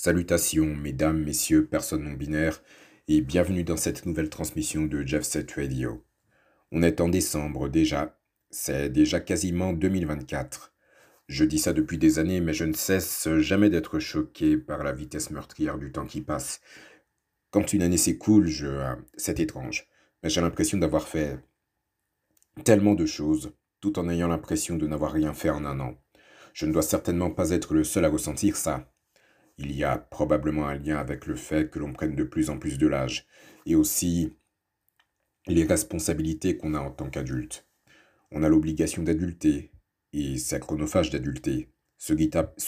Salutations, mesdames, messieurs, personnes non binaires, et bienvenue dans cette nouvelle transmission de Jeff Set Radio. On est en décembre déjà, c'est déjà quasiment 2024. Je dis ça depuis des années, mais je ne cesse jamais d'être choqué par la vitesse meurtrière du temps qui passe. Quand une année s'écoule, je... c'est étrange, mais j'ai l'impression d'avoir fait tellement de choses, tout en ayant l'impression de n'avoir rien fait en un an. Je ne dois certainement pas être le seul à ressentir ça. Il y a probablement un lien avec le fait que l'on prenne de plus en plus de l'âge et aussi les responsabilités qu'on a en tant qu'adulte. On a l'obligation d'adulter et c'est chronophage d'adulter, ce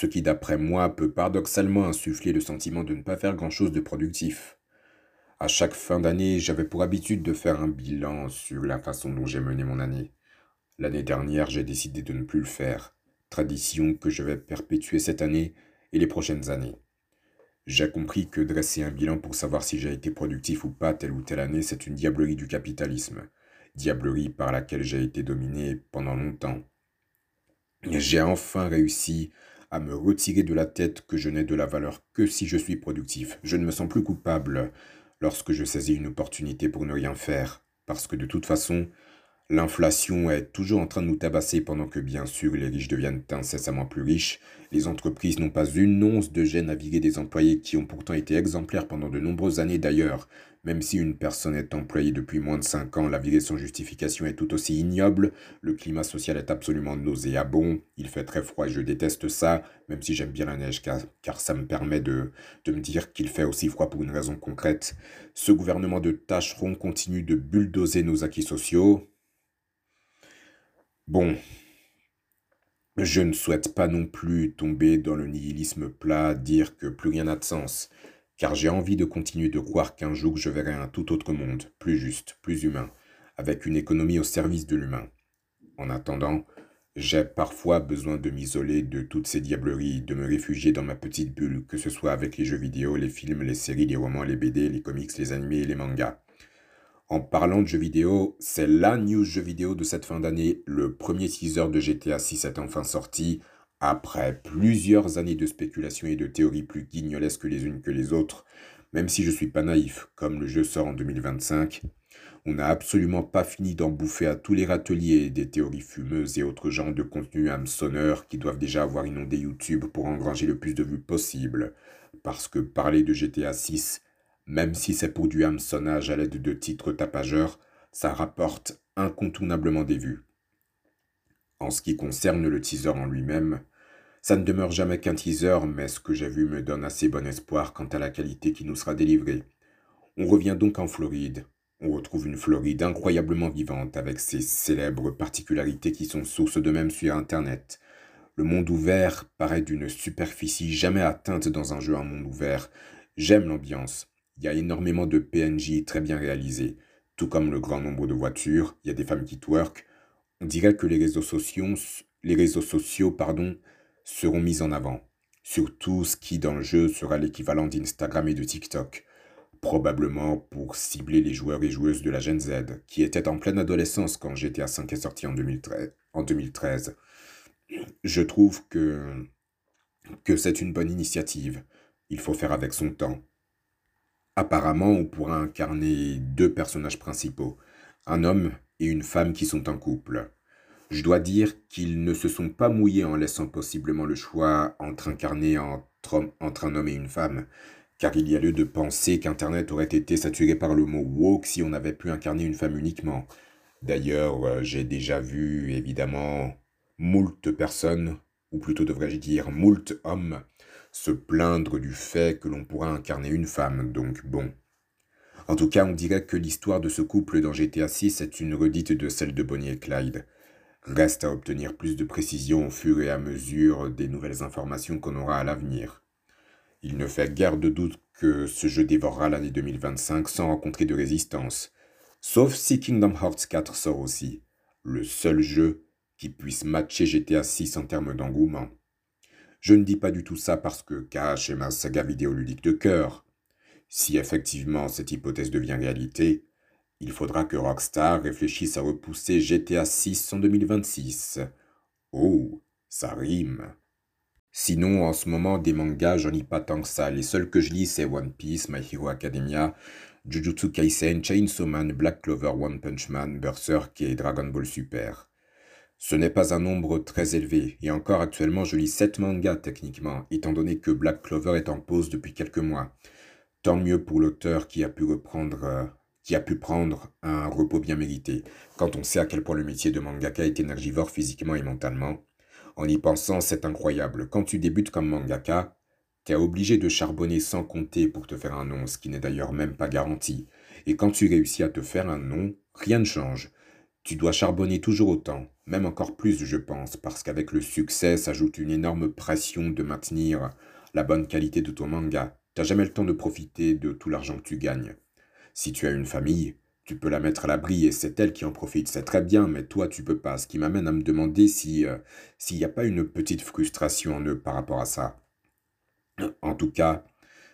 qui, d'après moi peut paradoxalement insuffler le sentiment de ne pas faire grand-chose de productif. À chaque fin d'année, j'avais pour habitude de faire un bilan sur la façon dont j'ai mené mon année. L'année dernière, j'ai décidé de ne plus le faire, tradition que je vais perpétuer cette année et les prochaines années. J'ai compris que dresser un bilan pour savoir si j'ai été productif ou pas telle ou telle année, c'est une diablerie du capitalisme, diablerie par laquelle j'ai été dominé pendant longtemps. J'ai enfin réussi à me retirer de la tête que je n'ai de la valeur que si je suis productif. Je ne me sens plus coupable lorsque je saisis une opportunité pour ne rien faire, parce que de toute façon, L'inflation est toujours en train de nous tabasser pendant que bien sûr les riches deviennent incessamment plus riches. Les entreprises n'ont pas une once de gêne à virer des employés qui ont pourtant été exemplaires pendant de nombreuses années d'ailleurs. Même si une personne est employée depuis moins de 5 ans, la virer sans justification est tout aussi ignoble. Le climat social est absolument nauséabond. Il fait très froid et je déteste ça, même si j'aime bien la neige car, car ça me permet de, de me dire qu'il fait aussi froid pour une raison concrète. Ce gouvernement de tâcherons continue de bulldozer nos acquis sociaux. Bon, je ne souhaite pas non plus tomber dans le nihilisme plat, dire que plus rien n'a de sens, car j'ai envie de continuer de croire qu'un jour je verrai un tout autre monde, plus juste, plus humain, avec une économie au service de l'humain. En attendant, j'ai parfois besoin de m'isoler de toutes ces diableries, de me réfugier dans ma petite bulle, que ce soit avec les jeux vidéo, les films, les séries, les romans, les BD, les comics, les animés et les mangas. En parlant de jeux vidéo, c'est la news jeu vidéo de cette fin d'année. Le premier teaser de GTA 6 est enfin sorti. Après plusieurs années de spéculation et de théories plus guignolesques les unes que les autres, même si je suis pas naïf, comme le jeu sort en 2025, on n'a absolument pas fini d'en bouffer à tous les râteliers des théories fumeuses et autres genres de contenus hameçonneurs qui doivent déjà avoir inondé YouTube pour engranger le plus de vues possible. Parce que parler de GTA 6, même si c'est pour du hameçonnage à l'aide de titres tapageurs, ça rapporte incontournablement des vues. En ce qui concerne le teaser en lui-même, ça ne demeure jamais qu'un teaser, mais ce que j'ai vu me donne assez bon espoir quant à la qualité qui nous sera délivrée. On revient donc en Floride. On retrouve une Floride incroyablement vivante avec ses célèbres particularités qui sont source de même sur Internet. Le monde ouvert paraît d'une superficie jamais atteinte dans un jeu en monde ouvert. J'aime l'ambiance. Il y a énormément de PNJ très bien réalisés, tout comme le grand nombre de voitures, il y a des femmes qui twerk. On dirait que les réseaux sociaux, les réseaux sociaux pardon, seront mis en avant. Surtout ce qui dans le jeu sera l'équivalent d'Instagram et de TikTok. Probablement pour cibler les joueurs et joueuses de la Gen Z, qui étaient en pleine adolescence quand GTA V est sorti en 2013. En 2013. Je trouve que, que c'est une bonne initiative. Il faut faire avec son temps. Apparemment, on pourra incarner deux personnages principaux, un homme et une femme qui sont en couple. Je dois dire qu'ils ne se sont pas mouillés en laissant possiblement le choix entre incarner entre, entre un homme et une femme, car il y a lieu de penser qu'Internet aurait été saturé par le mot woke si on avait pu incarner une femme uniquement. D'ailleurs, euh, j'ai déjà vu, évidemment, moult personnes, ou plutôt devrais-je dire moult hommes, se plaindre du fait que l'on pourra incarner une femme, donc bon. En tout cas, on dirait que l'histoire de ce couple dans GTA 6 est une redite de celle de Bonnie et Clyde. Reste à obtenir plus de précision au fur et à mesure des nouvelles informations qu'on aura à l'avenir. Il ne fait guère de doute que ce jeu dévorera l'année 2025 sans rencontrer de résistance, sauf si Kingdom Hearts 4 sort aussi, le seul jeu qui puisse matcher GTA 6 en termes d'engouement. Je ne dis pas du tout ça parce que Cash est ma saga vidéoludique de cœur. Si effectivement cette hypothèse devient réalité, il faudra que Rockstar réfléchisse à repousser GTA 6 en 2026. Oh, ça rime. Sinon, en ce moment, des mangas, j'en lis pas tant que ça. Les seuls que je lis, c'est One Piece, My Hero Academia, Jujutsu Kaisen, Chainsaw Man, Black Clover, One Punch Man, Berserk et Dragon Ball Super. Ce n'est pas un nombre très élevé, et encore actuellement je lis 7 mangas techniquement, étant donné que Black Clover est en pause depuis quelques mois. Tant mieux pour l'auteur qui a pu reprendre, euh, qui a pu prendre un repos bien mérité, quand on sait à quel point le métier de mangaka est énergivore physiquement et mentalement. En y pensant, c'est incroyable. Quand tu débutes comme mangaka, t'es obligé de charbonner sans compter pour te faire un nom, ce qui n'est d'ailleurs même pas garanti. Et quand tu réussis à te faire un nom, rien ne change. Tu dois charbonner toujours autant, même encore plus, je pense, parce qu'avec le succès s'ajoute une énorme pression de maintenir la bonne qualité de ton manga. T'as jamais le temps de profiter de tout l'argent que tu gagnes. Si tu as une famille, tu peux la mettre à l'abri et c'est elle qui en profite. C'est très bien, mais toi, tu peux pas. Ce qui m'amène à me demander si euh, s'il n'y a pas une petite frustration en eux par rapport à ça. En tout cas,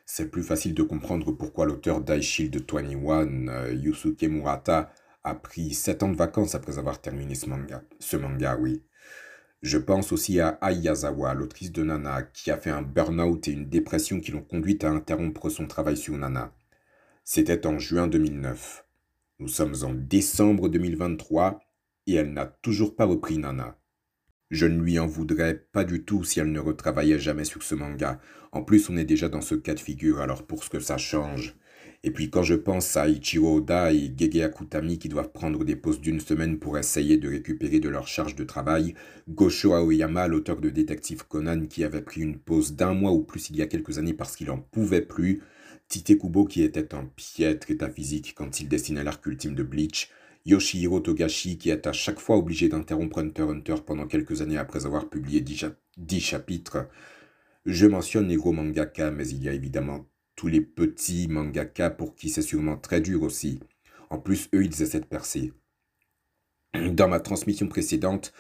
c'est plus facile de comprendre pourquoi l'auteur d'I-Shield 21, euh, Yusuke Murata, a pris 7 ans de vacances après avoir terminé ce manga. Ce manga, oui. Je pense aussi à Ayazawa, l'autrice de Nana, qui a fait un burn-out et une dépression qui l'ont conduite à interrompre son travail sur Nana. C'était en juin 2009. Nous sommes en décembre 2023 et elle n'a toujours pas repris Nana. Je ne lui en voudrais pas du tout si elle ne retravaillait jamais sur ce manga. En plus, on est déjà dans ce cas de figure, alors pour ce que ça change. Et puis quand je pense à Ichiro Oda et Gege Akutami qui doivent prendre des pauses d'une semaine pour essayer de récupérer de leur charge de travail, Gosho Aoyama, l'auteur de Détective Conan qui avait pris une pause d'un mois ou plus il y a quelques années parce qu'il en pouvait plus, Tite Kubo qui était en piètre état physique quand il dessinait l'arc ultime de Bleach, Yoshihiro Togashi qui est à chaque fois obligé d'interrompre Hunter Hunter pendant quelques années après avoir publié 10 chapitres. Je mentionne les mangaka, mais il y a évidemment tous les petits mangaka pour qui c'est sûrement très dur aussi. En plus, eux, ils essaient de percer. Dans ma transmission précédente,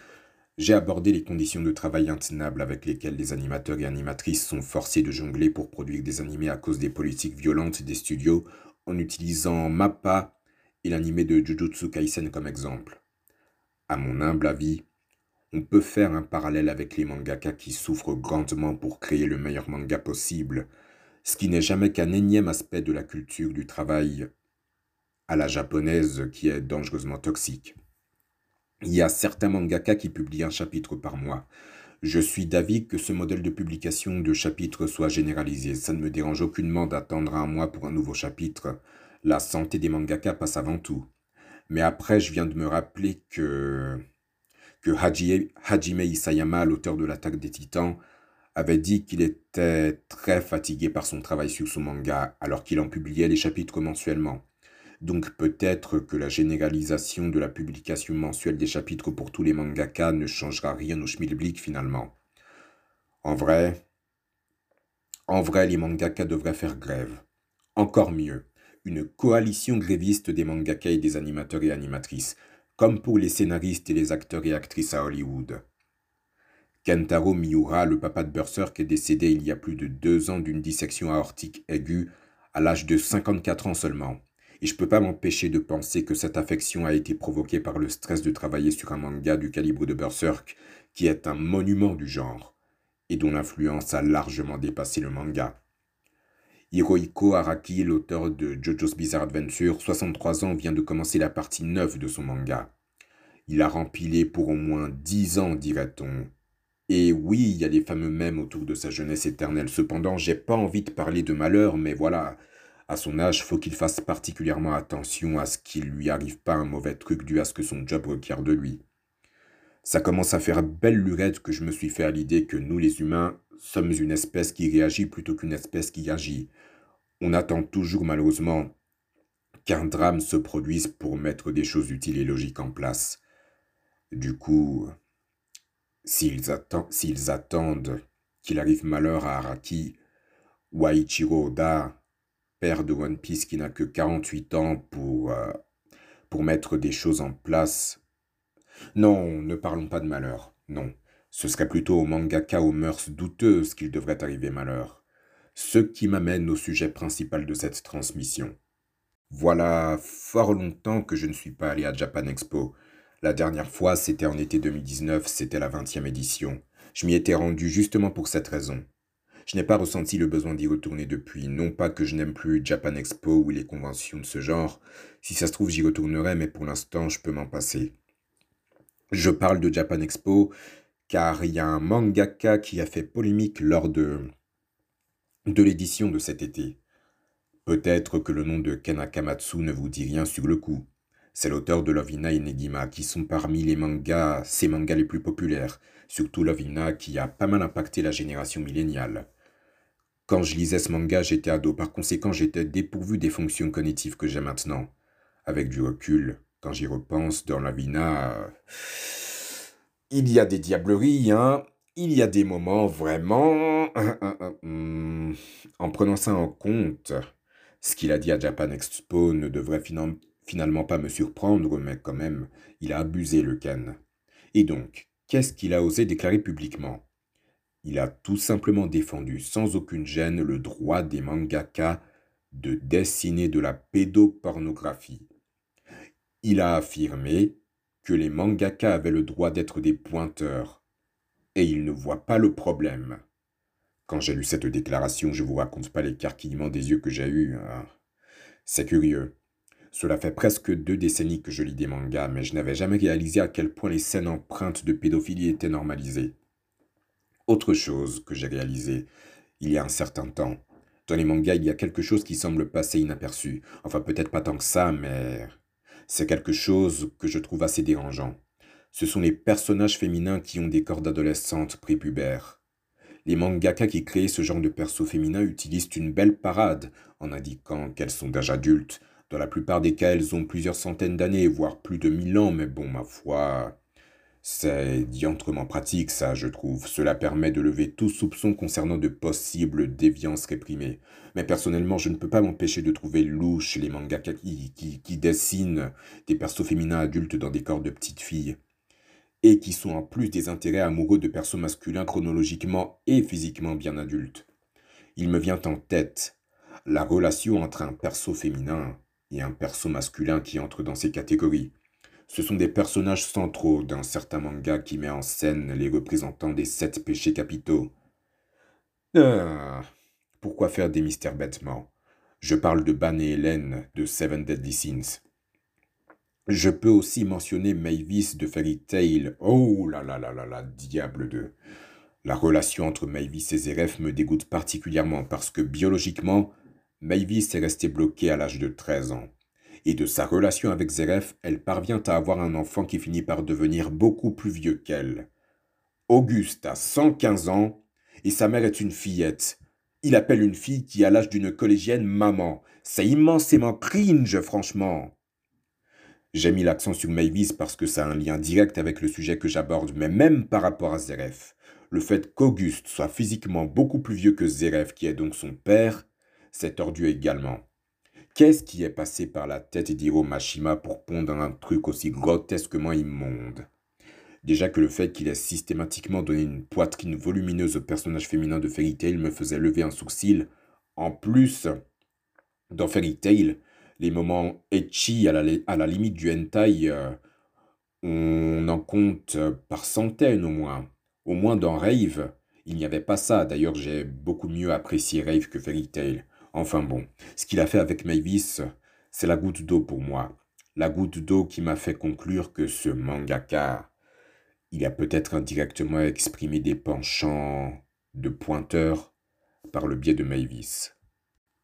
j'ai abordé les conditions de travail intenables avec lesquelles les animateurs et animatrices sont forcés de jongler pour produire des animés à cause des politiques violentes des studios en utilisant MAPPA et l'animé de Jujutsu Kaisen comme exemple. À mon humble avis, on peut faire un parallèle avec les mangaka qui souffrent grandement pour créer le meilleur manga possible, ce qui n'est jamais qu'un énième aspect de la culture du travail à la japonaise qui est dangereusement toxique. Il y a certains mangaka qui publient un chapitre par mois. Je suis d'avis que ce modèle de publication de chapitres soit généralisé. Ça ne me dérange aucunement d'attendre un mois pour un nouveau chapitre. La santé des mangaka passe avant tout. Mais après, je viens de me rappeler que, que Hajime Isayama, l'auteur de l'attaque des titans, avait dit qu'il était très fatigué par son travail sur son manga, alors qu'il en publiait les chapitres mensuellement. Donc peut-être que la généralisation de la publication mensuelle des chapitres pour tous les mangaka ne changera rien au schmilblick finalement. En vrai, en vrai, les mangaka devraient faire grève. Encore mieux, une coalition gréviste des mangaka et des animateurs et animatrices, comme pour les scénaristes et les acteurs et actrices à Hollywood. Kentaro Miura, le papa de Berserk, est décédé il y a plus de deux ans d'une dissection aortique aiguë à l'âge de 54 ans seulement et je peux pas m'empêcher de penser que cette affection a été provoquée par le stress de travailler sur un manga du calibre de Berserk, qui est un monument du genre, et dont l'influence a largement dépassé le manga. Hirohiko Araki, l'auteur de JoJo's Bizarre Adventure, 63 ans, vient de commencer la partie 9 de son manga. Il a rempilé pour au moins 10 ans, dirait-on. Et oui, il y a les fameux mèmes autour de sa jeunesse éternelle. Cependant, j'ai pas envie de parler de malheur, mais voilà, à son âge, faut qu'il fasse particulièrement attention à ce qu'il lui arrive pas un mauvais truc dû à ce que son job requiert de lui. Ça commence à faire belle lurette que je me suis fait à l'idée que nous les humains sommes une espèce qui réagit plutôt qu'une espèce qui agit. On attend toujours malheureusement qu'un drame se produise pour mettre des choses utiles et logiques en place. Du coup, s'ils attendent qu'il arrive malheur à Araki ou à Ichiro Oda, père de One Piece qui n'a que 48 ans pour, euh, pour mettre des choses en place. Non, ne parlons pas de malheur, non. Ce serait plutôt au mangaka aux mœurs douteuses qu'il devrait arriver malheur. Ce qui m'amène au sujet principal de cette transmission. Voilà fort longtemps que je ne suis pas allé à Japan Expo. La dernière fois, c'était en été 2019, c'était la 20e édition. Je m'y étais rendu justement pour cette raison. Je n'ai pas ressenti le besoin d'y retourner depuis, non pas que je n'aime plus Japan Expo ou les conventions de ce genre, si ça se trouve j'y retournerai, mais pour l'instant je peux m'en passer. Je parle de Japan Expo car il y a un mangaka qui a fait polémique lors de, de l'édition de cet été. Peut-être que le nom de Ken Akamatsu ne vous dit rien sur le coup. C'est l'auteur de Lovina et Negima qui sont parmi les mangas, ces mangas les plus populaires, surtout Lovina qui a pas mal impacté la génération milléniale. Quand je lisais ce manga, j'étais ado, par conséquent j'étais dépourvu des fonctions cognitives que j'ai maintenant. Avec du recul, quand j'y repense, dans Lovina, il y a des diableries, hein. Il y a des moments vraiment... Hmm, en prenant ça en compte, ce qu'il a dit à Japan Expo ne devrait finalement pas me surprendre, mais quand même, il a abusé le Ken. Et donc, qu'est-ce qu'il a osé déclarer publiquement? Il a tout simplement défendu sans aucune gêne le droit des mangaka de dessiner de la pédopornographie. Il a affirmé que les mangaka avaient le droit d'être des pointeurs, et il ne voit pas le problème. Quand j'ai lu cette déclaration, je vous raconte pas l'écarquillement des yeux que j'ai eus. Hein. C'est curieux. Cela fait presque deux décennies que je lis des mangas, mais je n'avais jamais réalisé à quel point les scènes empreintes de pédophilie étaient normalisées. Autre chose que j'ai réalisé il y a un certain temps. Dans les mangas, il y a quelque chose qui semble passer inaperçu. Enfin, peut-être pas tant que ça, mais c'est quelque chose que je trouve assez dérangeant. Ce sont les personnages féminins qui ont des corps d'adolescentes prépubères. Les mangaka qui créent ce genre de perso féminin utilisent une belle parade en indiquant qu'elles sont d'âge adulte. Dans la plupart des cas, elles ont plusieurs centaines d'années, voire plus de mille ans, mais bon, ma foi, c'est diantrement pratique, ça, je trouve. Cela permet de lever tout soupçon concernant de possibles déviances réprimées. Mais personnellement, je ne peux pas m'empêcher de trouver louche les mangaka qui, qui, dessinent des persos féminins adultes dans des corps de petites filles. Et qui sont en plus des intérêts amoureux de persos masculins chronologiquement et physiquement bien adultes. Il me vient en tête la relation entre un perso féminin et un perso masculin qui entre dans ces catégories. Ce sont des personnages centraux d'un certain manga qui met en scène les représentants des sept péchés capitaux. Ah, pourquoi faire des mystères bêtement Je parle de Ban et Hélène de Seven Deadly Sins. Je peux aussi mentionner Mavis de Fairy Tail. Oh là là là là là, diable de. La relation entre Mavis et Zeref me dégoûte particulièrement parce que biologiquement, Mavis est restée bloquée à l'âge de 13 ans et de sa relation avec Zeref, elle parvient à avoir un enfant qui finit par devenir beaucoup plus vieux qu'elle. Auguste a 115 ans et sa mère est une fillette. Il appelle une fille qui a l'âge d'une collégienne maman. C'est immensément cringe, franchement. J'ai mis l'accent sur Mavis parce que ça a un lien direct avec le sujet que j'aborde, mais même par rapport à Zeref. Le fait qu'Auguste soit physiquement beaucoup plus vieux que Zeref, qui est donc son père, c'est tordu également. Qu'est-ce qui est passé par la tête d'Hiro Mashima pour pondre un truc aussi grotesquement immonde? Déjà que le fait qu'il ait systématiquement donné une poitrine volumineuse au personnage féminin de Fairy Tail me faisait lever un sourcil. En plus, dans Fairy Tail, les moments etchi à la, limite du hentai, euh, on en compte par centaines au moins. Au moins dans Rave, il n'y avait pas ça. D'ailleurs, j'ai beaucoup mieux apprécié Rave que Fairy Tail. Enfin bon, ce qu'il a fait avec Mavis, c'est la goutte d'eau pour moi. La goutte d'eau qui m'a fait conclure que ce mangaka, il a peut-être indirectement exprimé des penchants de pointeur par le biais de Mavis.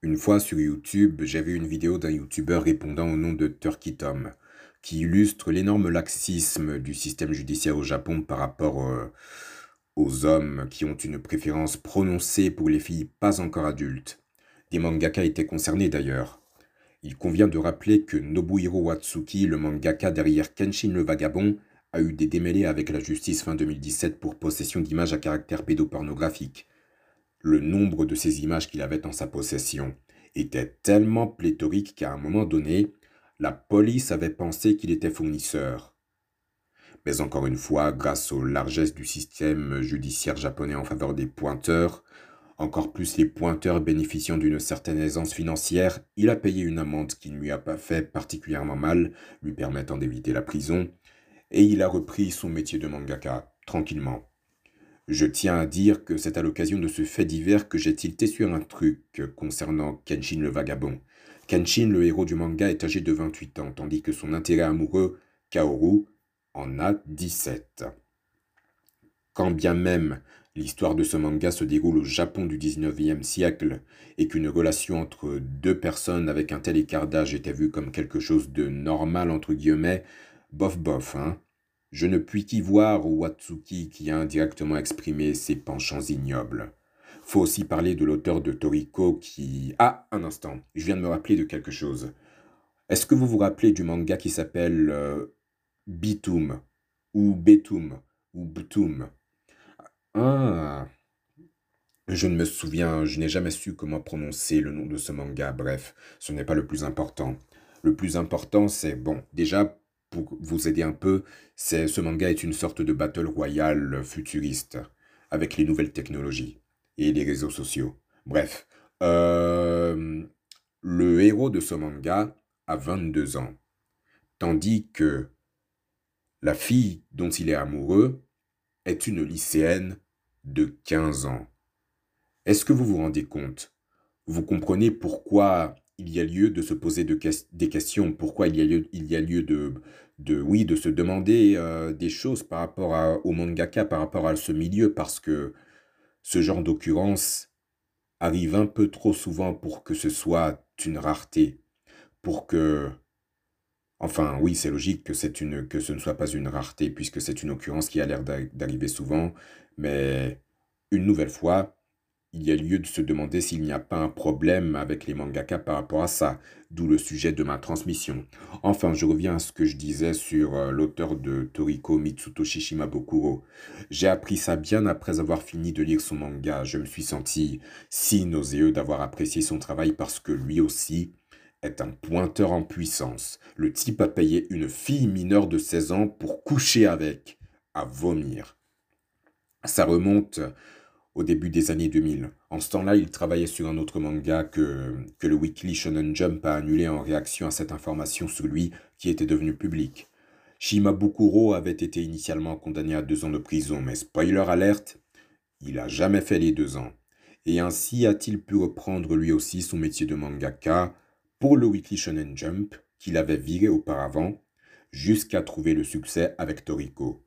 Une fois sur YouTube, vu une vidéo d'un YouTuber répondant au nom de Turkey Tom, qui illustre l'énorme laxisme du système judiciaire au Japon par rapport euh, aux hommes qui ont une préférence prononcée pour les filles pas encore adultes. Des mangaka étaient concernés d'ailleurs. Il convient de rappeler que Nobuhiro Watsuki, le mangaka derrière Kenshin le Vagabond, a eu des démêlés avec la justice fin 2017 pour possession d'images à caractère pédopornographique. Le nombre de ces images qu'il avait en sa possession était tellement pléthorique qu'à un moment donné, la police avait pensé qu'il était fournisseur. Mais encore une fois, grâce aux largesses du système judiciaire japonais en faveur des pointeurs, encore plus les pointeurs bénéficiant d'une certaine aisance financière, il a payé une amende qui ne lui a pas fait particulièrement mal, lui permettant d'éviter la prison, et il a repris son métier de mangaka, tranquillement. Je tiens à dire que c'est à l'occasion de ce fait divers que j'ai tilté sur un truc concernant Kenshin le vagabond. Kenshin, le héros du manga, est âgé de 28 ans, tandis que son intérêt amoureux, Kaoru, en a 17. Quand bien même l'histoire de ce manga se déroule au Japon du 19e siècle et qu'une relation entre deux personnes avec un tel écart d'âge était vue comme quelque chose de normal entre guillemets, bof bof, hein. Je ne puis qu'y voir Watsuki qui a indirectement exprimé ses penchants ignobles. Faut aussi parler de l'auteur de Toriko qui... Ah, un instant, je viens de me rappeler de quelque chose. Est-ce que vous vous rappelez du manga qui s'appelle euh, Bitum ou Betum ou Btum? Ah Je ne me souviens, je n'ai jamais su comment prononcer le nom de ce manga, bref, ce n'est pas le plus important. Le plus important, c'est, bon, déjà, pour vous aider un peu, c'est ce manga est une sorte de battle royale futuriste, avec les nouvelles technologies et les réseaux sociaux. Bref, euh, le héros de ce manga a 22 ans, tandis que la fille dont il est amoureux est une lycéenne de 15 ans. Est-ce que vous vous rendez compte? Vous comprenez pourquoi il y a lieu de se poser des questions, pourquoi il y a lieu, il y a lieu de, de, oui, de se demander euh, des choses par rapport au mangaka, par rapport à ce milieu, parce que ce genre d'occurrence arrive un peu trop souvent pour que ce soit une rareté, pour que... Enfin, oui, c'est logique que, une, que ce ne soit pas une rareté, puisque c'est une occurrence qui a l'air d'arriver souvent, mais une nouvelle fois, il y a lieu de se demander s'il n'y a pas un problème avec les mangaka par rapport à ça, d'où le sujet de ma transmission. Enfin, je reviens à ce que je disais sur euh, l'auteur de Toriko Mitsutoshi Shimabukuro. J'ai appris ça bien après avoir fini de lire son manga. Je me suis senti si nauséeux d'avoir apprécié son travail parce que lui aussi est un pointeur en puissance. Le type a payé une fille mineure de 16 ans pour coucher avec, à vomir. Ça remonte au début des années 2000. En ce temps-là, il travaillait sur un autre manga que, que le Weekly Shonen Jump a annulé en réaction à cette information sur lui qui était devenue publique. Shimabukuro avait été initialement condamné à deux ans de prison, mais spoiler alerte, il a jamais fait les deux ans. Et ainsi a-t-il pu reprendre lui aussi son métier de mangaka pour le Weekly Shonen Jump qu'il avait viré auparavant, jusqu'à trouver le succès avec Toriko.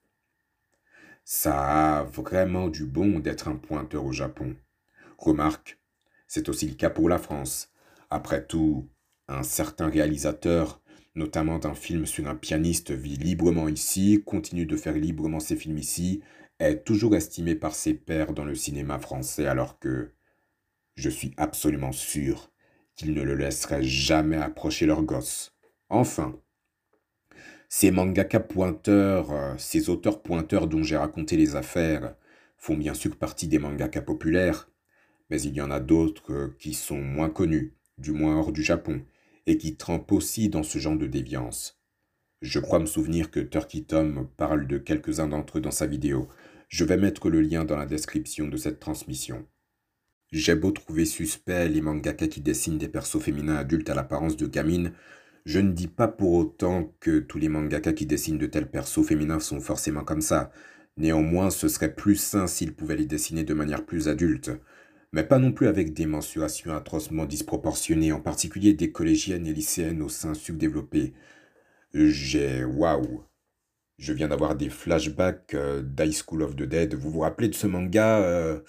Ça a vraiment du bon d'être un pointeur au Japon. Remarque, c'est aussi le cas pour la France. Après tout, un certain réalisateur, notamment d'un film sur un pianiste, vit librement ici, continue de faire librement ses films ici, est toujours estimé par ses pairs dans le cinéma français alors que je suis absolument sûr qu'ils ne le laisseraient jamais approcher leur gosse. Enfin, ces mangaka pointeurs, euh, ces auteurs pointeurs dont j'ai raconté les affaires, font bien sûr partie des mangaka populaires, mais il y en a d'autres euh, qui sont moins connus, du moins hors du Japon, et qui trempent aussi dans ce genre de déviance. Je crois me souvenir que Turkey Tom parle de quelques-uns d'entre eux dans sa vidéo. Je vais mettre le lien dans la description de cette transmission. J'ai beau trouver suspect les mangaka qui dessinent des persos féminins adultes à l'apparence de gamines, je ne dis pas pour autant que tous les mangaka qui dessinent de tels persos féminins sont forcément comme ça. Néanmoins, ce serait plus sain s'ils pouvaient les dessiner de manière plus adulte. Mais pas non plus avec des mensurations atrocement disproportionnées, en particulier des collégiennes et lycéennes au sein subdéveloppé. J'ai... Waouh Je viens d'avoir des flashbacks euh, d'High School of the Dead. Vous vous rappelez de ce manga euh,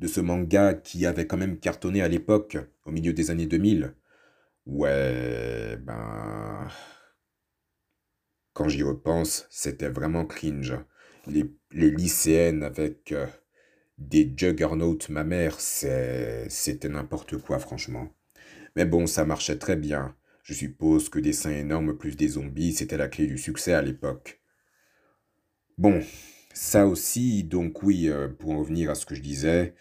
De ce manga qui avait quand même cartonné à l'époque, au milieu des années 2000 Ouais, ben... Quand j'y repense, c'était vraiment cringe. Les, lycéennes avec euh, des juggernauts mère, c'était n'importe quoi, franchement. Mais bon, ça marchait très bien. Je suppose que des seins énormes plus des zombies, c'était la clé du succès à l'époque. Bon, ça aussi, donc oui, euh, pour en revenir à ce que je disais,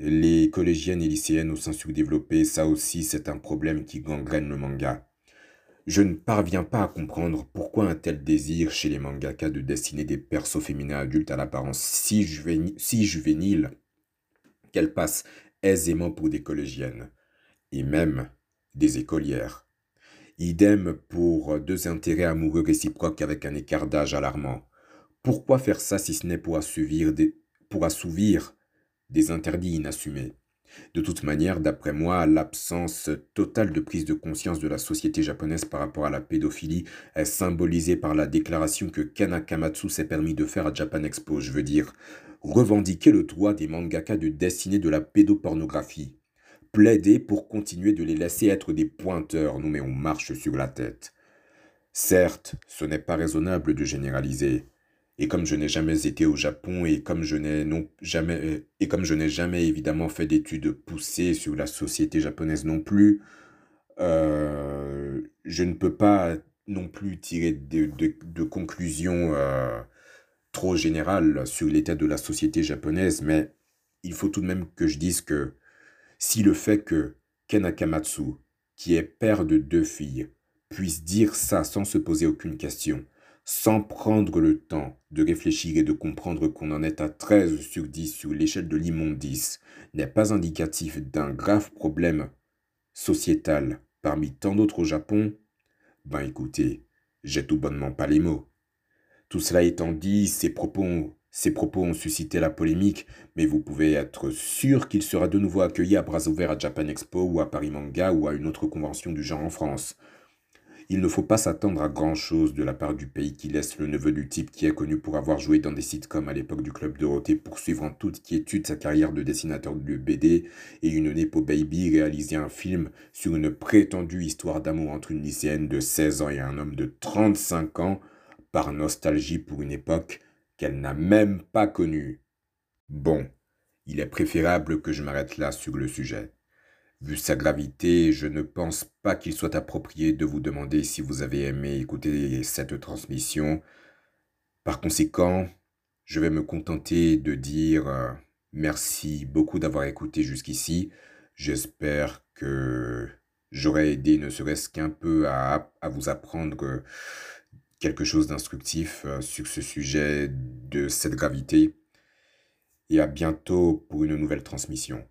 les collégiennes et lycéennes au sein sous-développé, ça aussi c'est un problème qui gangrène le manga. Je ne parviens pas à comprendre pourquoi un tel désir chez les mangaka de dessiner des persos féminins adultes à l'apparence si, juvénile qu'elles passent aisément pour des collégiennes, et même des écolières. Idem pour deux intérêts amoureux réciproques avec un écart d'âge alarmant. Pourquoi faire ça si ce n'est pour assouvir des, interdits inassumés? De toute manière, d'après moi, l'absence totale de prise de conscience de la société japonaise par rapport à la pédophilie est symbolisée par la déclaration que Ken Akamatsu s'est permis de faire à Japan Expo. Je veux dire, revendiquer le droit des mangaka de dessiner de la pédopornographie. Plaider pour continuer de les laisser être des pointeurs, nous mais on marche sur la tête. Certes, ce n'est pas raisonnable de généraliser. Et comme je n'ai jamais été au Japon et comme je n'ai non jamais euh, et comme je n'ai jamais évidemment fait d'études poussées sur la société japonaise non plus, euh, je ne peux pas non plus tirer de, de, conclusions euh, trop générales sur l'état de la société japonaise, mais il faut tout de même que je dise que si le fait que Ken Akamatsu, qui est père de deux filles, puisse dire ça sans se poser aucune question, sans prendre le temps de réfléchir et de comprendre qu'on en est à 13 sur 10 sur l'échelle de l'immondice, n'est pas indicatif d'un grave problème sociétal parmi tant d'autres au Japon, ben écoutez, j'ai tout bonnement pas les mots. Tout cela étant dit, ces propos, ces propos ont suscité la polémique, mais vous pouvez être sûr qu'il sera de nouveau accueilli à bras ouverts à Japan Expo ou à Paris Manga ou à une autre convention du genre en France. Il ne faut pas s'attendre à grand-chose de la part du pays qui laisse le neveu du type qui est connu pour avoir joué dans des sitcoms à l'époque du Club Dorothée poursuivre en toute quiétude sa carrière de dessinateur de BD et une Nepo Baby réaliser un film sur une prétendue histoire d'amour entre une lycéenne de 16 ans et un homme de 35 ans par nostalgie pour une époque qu'elle n'a même pas connue. Bon, il est préférable que je m'arrête là sur le sujet. Vu sa gravité, je ne pense pas qu'il soit approprié de vous demander si vous avez aimé écouter cette transmission. Par conséquent, je vais me contenter de dire euh, merci beaucoup d'avoir écouté jusqu'ici. J'espère que j'aurai aidé ne serait-ce qu'un peu à, vous apprendre quelque chose d'instructif euh, sur ce sujet de cette gravité. Et à bientôt pour une nouvelle transmission.